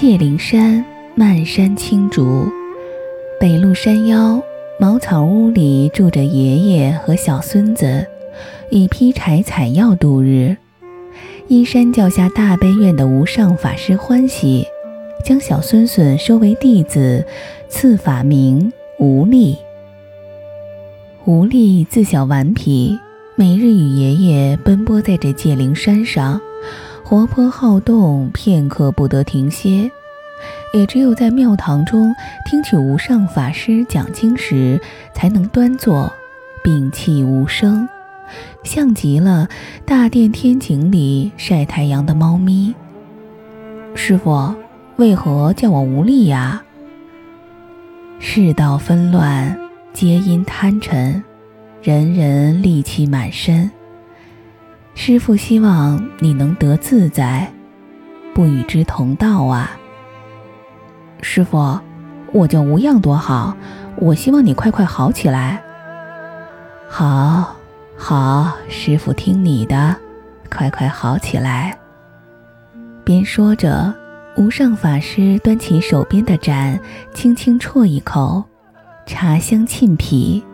界灵山漫山青竹，北麓山腰茅草屋里住着爷爷和小孙子，以劈柴采药度日。依山脚下大悲院的无上法师欢喜，将小孙孙收为弟子，赐法名无力。无力自小顽皮，每日与爷爷奔波在这界灵山上。活泼好动，片刻不得停歇。也只有在庙堂中听取无上法师讲经时，才能端坐，屏气无声，像极了大殿天井里晒太阳的猫咪。师傅，为何叫我无力呀？世道纷乱，皆因贪嗔，人人戾气满身。师父希望你能得自在，不与之同道啊。师父，我叫无恙多好，我希望你快快好起来。好，好，师父听你的，快快好起来。边说着，无上法师端起手边的盏，轻轻啜一口，茶香沁脾。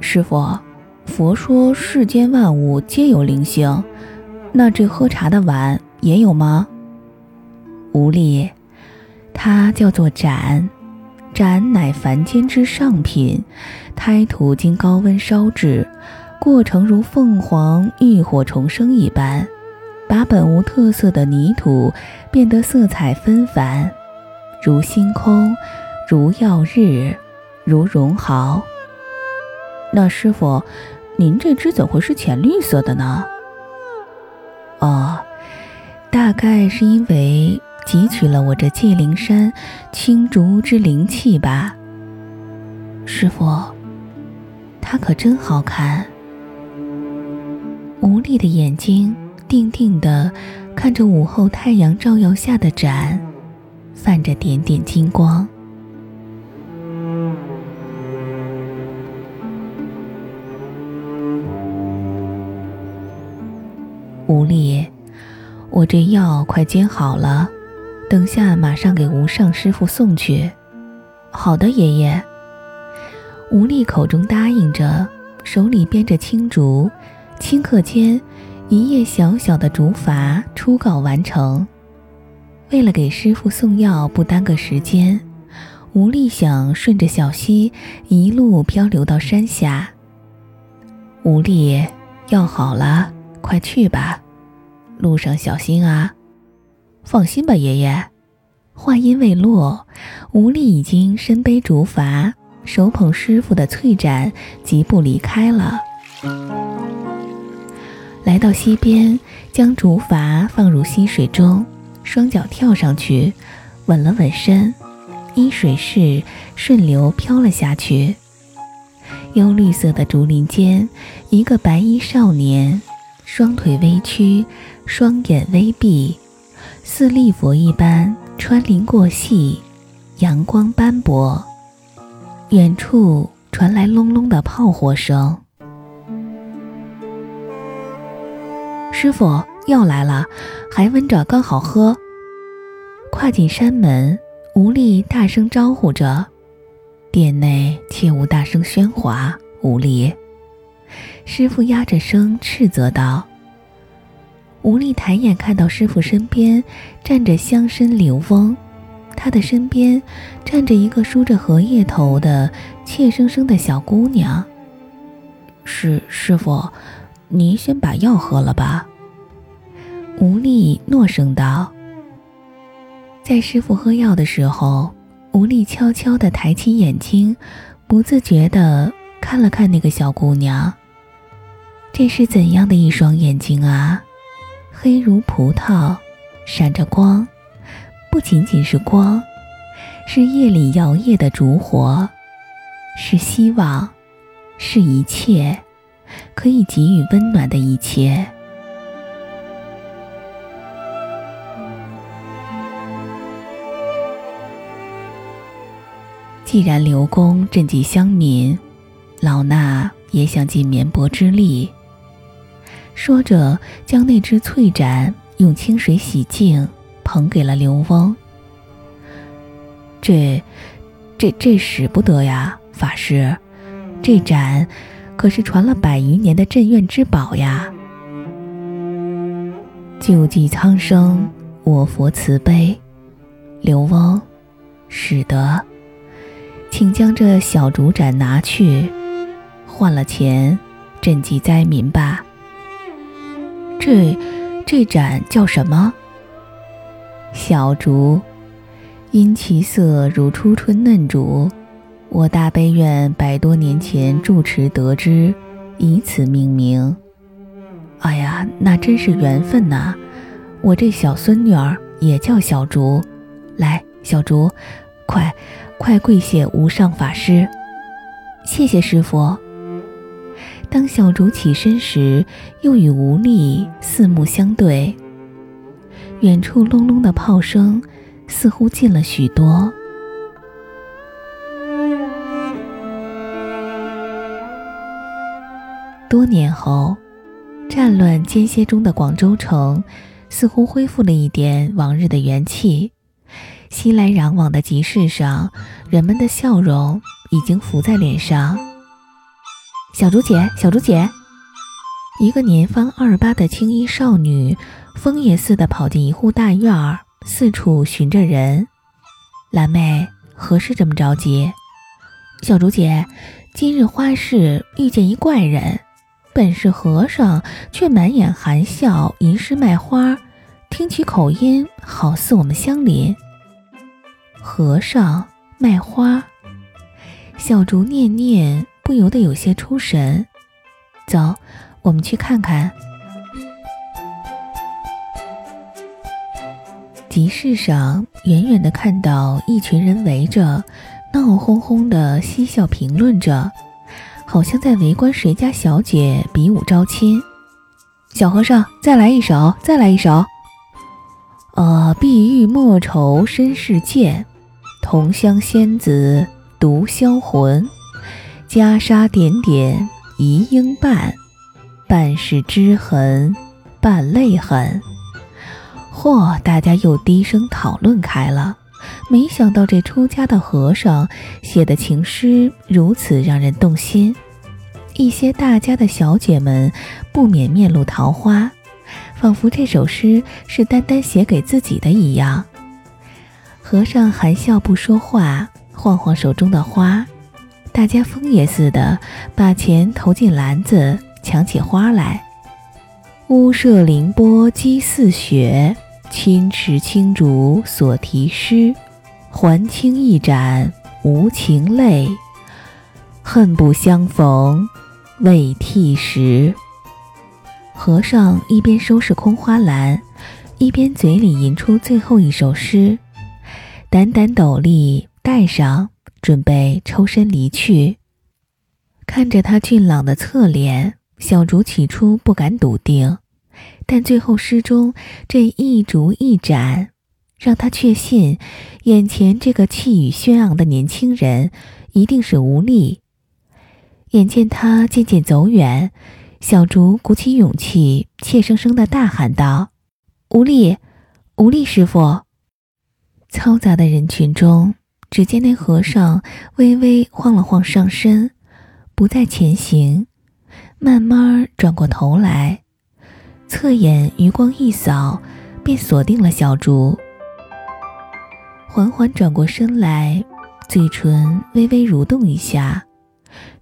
师父。佛说世间万物皆有灵性，那这喝茶的碗也有吗？无力，它叫做盏，盏乃凡间之上品，胎土经高温烧制，过程如凤凰浴火重生一般，把本无特色的泥土变得色彩纷繁，如星空，如耀日，如绒毫。那师傅。您这只怎会是浅绿色的呢？哦，大概是因为汲取了我这界灵山青竹之灵气吧。师傅，它可真好看。无力的眼睛定定地看着午后太阳照耀下的盏，泛着点点金光。无力，我这药快煎好了，等下马上给无上师傅送去。好的，爷爷。无力口中答应着，手里编着青竹，顷刻间，一叶小小的竹筏初稿完成。为了给师傅送药不耽搁时间，无力想顺着小溪一路漂流到山下。无力，药好了。快去吧，路上小心啊！放心吧，爷爷。话音未落，吴力已经身背竹筏，手捧师傅的翠盏，疾步离开了。来到溪边，将竹筏放入溪水中，双脚跳上去，稳了稳身，依水势顺流飘了下去。幽绿色的竹林间，一个白衣少年。双腿微曲，双眼微闭，似立佛一般穿林过隙，阳光斑驳。远处传来隆隆的炮火声。师傅，药来了，还温着，刚好喝。跨进山门，吴力大声招呼着。殿内切勿大声喧哗，吴力。师傅压着声斥责道：“吴力抬眼看到师傅身边站着乡绅刘翁，他的身边站着一个梳着荷叶头的怯生生的小姑娘。是师傅，您先把药喝了吧。”吴力诺声道。在师傅喝药的时候，吴力悄悄地抬起眼睛，不自觉地看了看那个小姑娘。这是怎样的一双眼睛啊！黑如葡萄，闪着光，不仅仅是光，是夜里摇曳的烛火，是希望，是一切可以给予温暖的一切。既然刘公赈济乡民，老衲也想尽绵薄之力。说着，将那只翠盏用清水洗净，捧给了刘翁。这、这、这使不得呀，法师，这盏可是传了百余年的镇院之宝呀。救济苍生，我佛慈悲。刘翁，使得，请将这小竹盏拿去，换了钱，赈济灾民吧。这这盏叫什么？小竹，因其色如初春嫩竹，我大悲院百多年前住持得知，以此命名。哎呀，那真是缘分呐！我这小孙女儿也叫小竹。来，小竹，快，快跪谢无上法师！谢谢师傅。当小竹起身时，又与吴力四目相对。远处隆隆的炮声似乎近了许多。多年后，战乱间歇中的广州城似乎恢复了一点往日的元气。熙来攘往的集市上，人们的笑容已经浮在脸上。小竹姐，小竹姐，一个年方二八的青衣少女，疯也似的跑进一户大院儿，四处寻着人。蓝妹，何事这么着急？小竹姐，今日花市遇见一怪人，本是和尚，却满眼含笑，吟诗卖花，听其口音，好似我们乡邻。和尚卖花，小竹念念不由得有些出神。走，我们去看看。集市上，远远的看到一群人围着，闹哄哄的嬉笑评论着，好像在围观谁家小姐比武招亲。小和尚，再来一首，再来一首。呃，碧玉莫愁身世贱。同乡仙子独销魂，袈裟点点一应伴，半是织痕，半泪痕。嚯！大家又低声讨论开了。没想到这出家的和尚写的情诗如此让人动心，一些大家的小姐们不免面露桃花，仿佛这首诗是单单写给自己的一样。和尚含笑不说话，晃晃手中的花，大家疯也似的把钱投进篮子，抢起花来。屋舍凌波积似雪，青池青竹所题诗。还清一盏无情泪，恨不相逢未剃时。和尚一边收拾空花篮，一边嘴里吟出最后一首诗。掸掸斗笠，戴上，准备抽身离去。看着他俊朗的侧脸，小竹起初不敢笃定，但最后诗中这一竹一盏，让他确信，眼前这个气宇轩昂的年轻人一定是吴力。眼见他渐渐走远，小竹鼓起勇气，怯生生地大喊道：“吴力，吴力师傅！”嘈杂的人群中，只见那和尚微微晃了晃上身，不再前行，慢慢转过头来，侧眼余光一扫，便锁定了小竹。缓缓转过身来，嘴唇微微蠕动一下，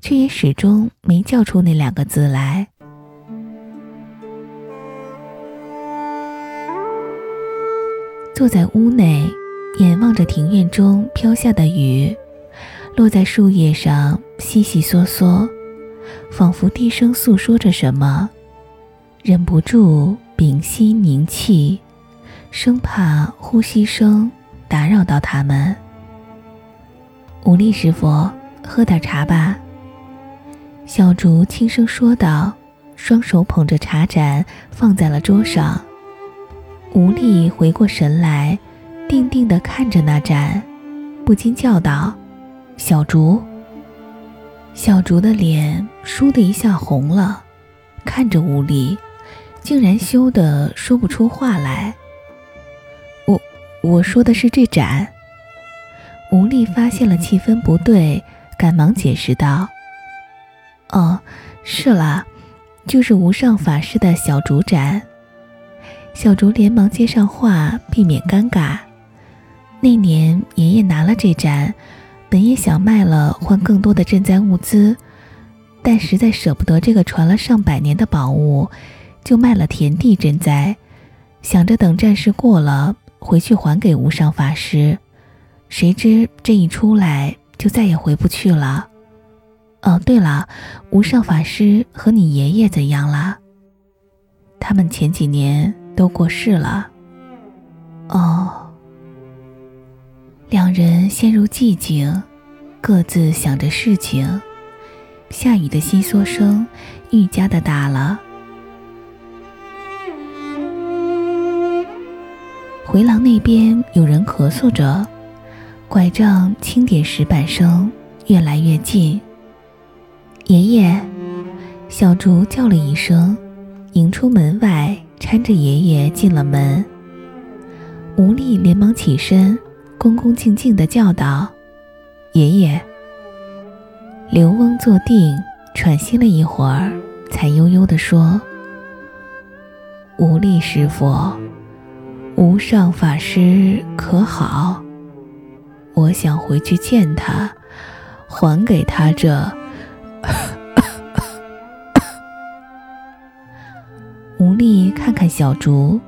却也始终没叫出那两个字来。坐在屋内。眼望着庭院中飘下的雨，落在树叶上，悉悉嗦嗦，仿佛低声诉说着什么，忍不住屏息凝气，生怕呼吸声打扰到他们。武力师傅，喝点茶吧。小竹轻声说道，双手捧着茶盏放在了桌上。吴力回过神来。定定地看着那盏，不禁叫道：“小竹。”小竹的脸倏的一下红了，看着吴力，竟然羞得说不出话来。我我说的是这盏。吴力发现了气氛不对，赶忙解释道：“哦，是啦，就是无上法师的小竹盏。”小竹连忙接上话，避免尴尬。那年爷爷拿了这盏，本也想卖了换更多的赈灾物资，但实在舍不得这个传了上百年的宝物，就卖了田地赈灾，想着等战事过了回去还给无上法师。谁知这一出来就再也回不去了。哦，对了，无上法师和你爷爷怎样了？他们前几年。都过世了。哦，两人陷入寂静，各自想着事情。下雨的窸窣声愈加的大了。回廊那边有人咳嗽着，拐杖轻点石板声越来越近。爷爷，小竹叫了一声，迎出门外。搀着爷爷进了门，吴力连忙起身，恭恭敬敬地叫道：“爷爷。”刘翁坐定，喘息了一会儿，才悠悠地说：“无力师傅，无上法师可好？我想回去见他，还给他这。”无力看看小竹，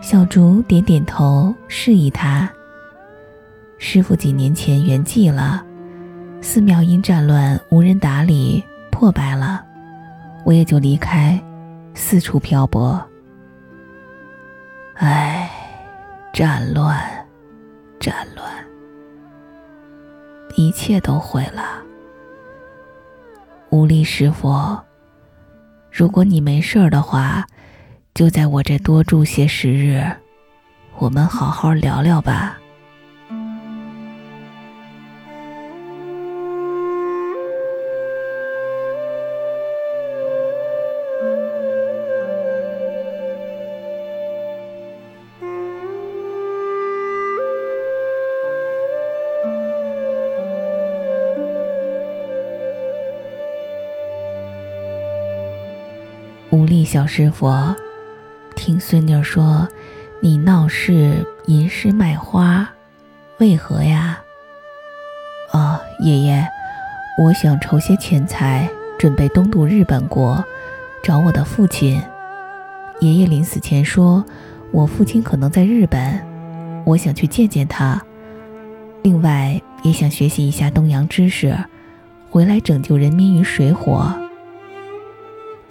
小竹点点头，示意他。师傅几年前圆寂了，寺庙因战乱无人打理，破败了，我也就离开，四处漂泊。唉，战乱，战乱，一切都毁了。无力师傅，如果你没事儿的话。就在我这多住些时日，我们好好聊聊吧。无力小师傅。听孙女说，你闹事吟诗卖花，为何呀？哦，爷爷，我想筹些钱财，准备东渡日本国，找我的父亲。爷爷临死前说，我父亲可能在日本，我想去见见他。另外，也想学习一下东洋知识，回来拯救人民于水火。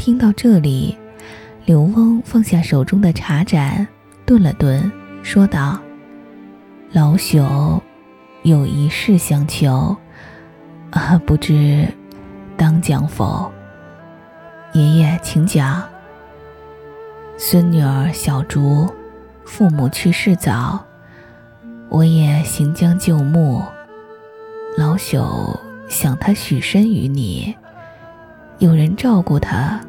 听到这里。刘翁放下手中的茶盏，顿了顿，说道：“老朽有一事相求，啊，不知当讲否？”爷爷，请讲。孙女儿小竹，父母去世早，我也行将就木，老朽想她许身于你，有人照顾她，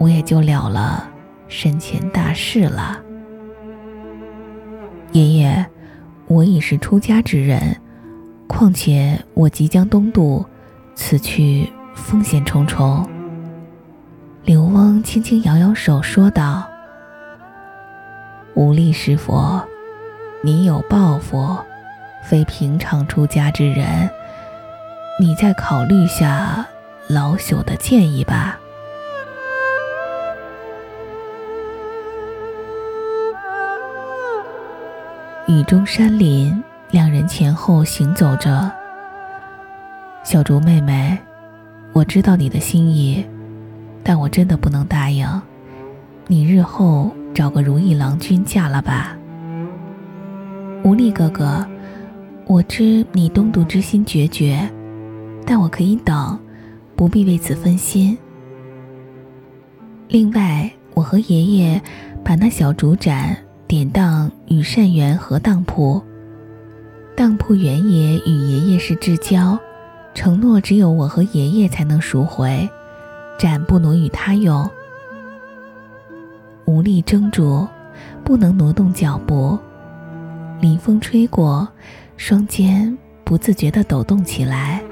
我也就了了。身前大事了，爷爷，我已是出家之人，况且我即将东渡，此去风险重重。刘翁轻轻摇摇手，说道：“无力师佛，你有抱负，非平常出家之人，你再考虑下老朽的建议吧。”雨中山林，两人前后行走着。小竹妹妹，我知道你的心意，但我真的不能答应。你日后找个如意郎君嫁了吧。无力哥哥，我知你东渡之心决绝，但我可以等，不必为此分心。另外，我和爷爷把那小竹盏。典当与善缘和当铺，当铺原爷与爷爷是至交，承诺只有我和爷爷才能赎回，盏不挪与他用。无力争住，不能挪动脚步。临风吹过，双肩不自觉地抖动起来。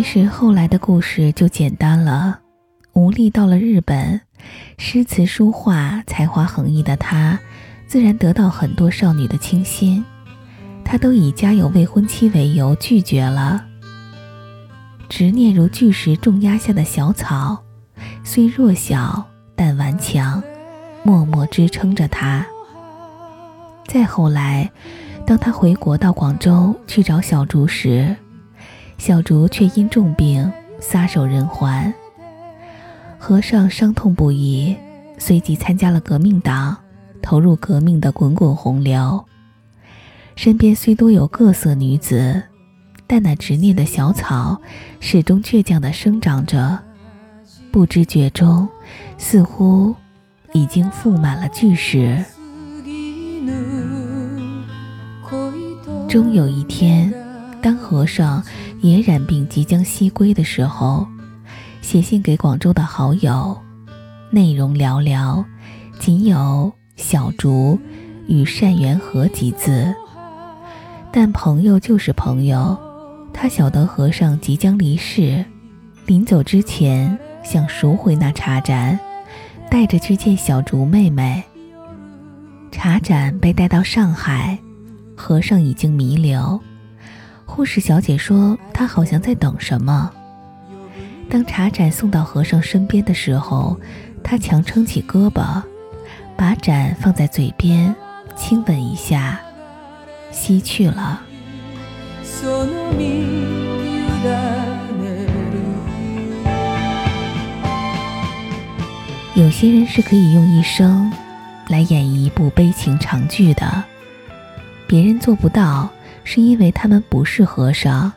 其实后来的故事就简单了。吴力到了日本，诗词书画才华横溢的他，自然得到很多少女的倾心。他都以家有未婚妻为由拒绝了。执念如巨石重压下的小草，虽弱小但顽强，默默支撑着他。再后来，当他回国到广州去找小竹时，小竹却因重病撒手人寰，和尚伤痛不已，随即参加了革命党，投入革命的滚滚洪流。身边虽多有各色女子，但那执念的小草始终倔强地生长着，不知觉中，似乎已经覆满了巨石。终有一天，当和尚。也染病即将西归的时候，写信给广州的好友，内容寥寥，仅有“小竹与善缘和”几字。但朋友就是朋友，他晓得和尚即将离世，临走之前想赎回那茶盏，带着去见小竹妹妹。茶盏被带到上海，和尚已经弥留。护士小姐说：“她好像在等什么。”当茶盏送到和尚身边的时候，他强撑起胳膊，把盏放在嘴边，亲吻一下，吸去了。有些人是可以用一生来演绎一部悲情长剧的，别人做不到。是因为他们不是和尚，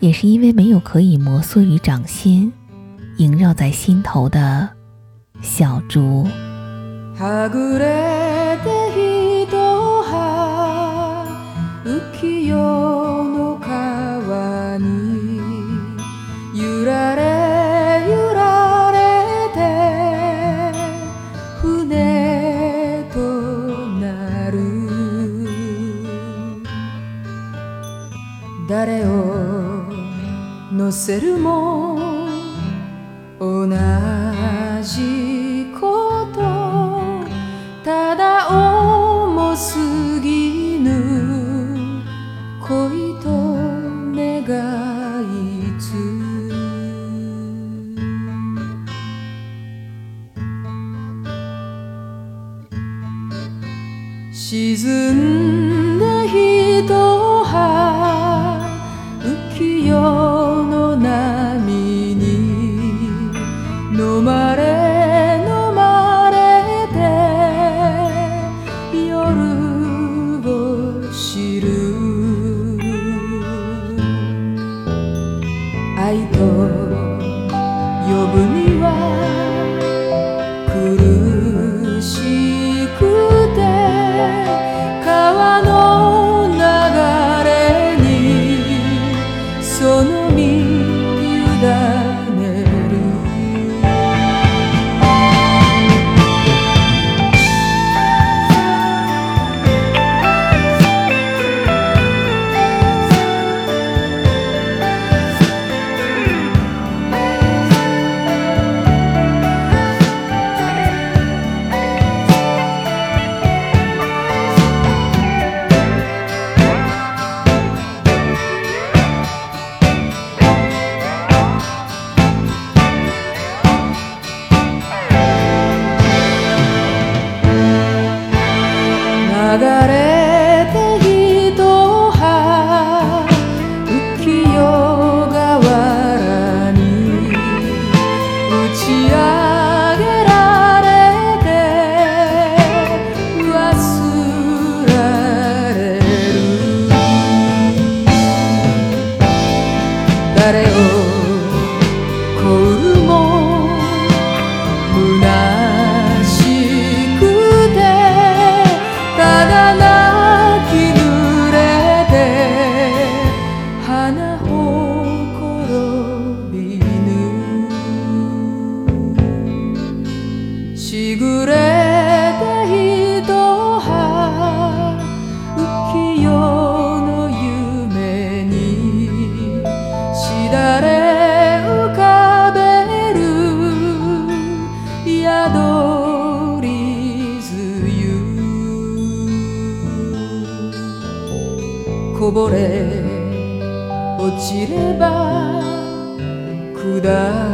也是因为没有可以摩挲于掌心、萦绕在心头的小竹。せるも got it ぼれ落ちれば砕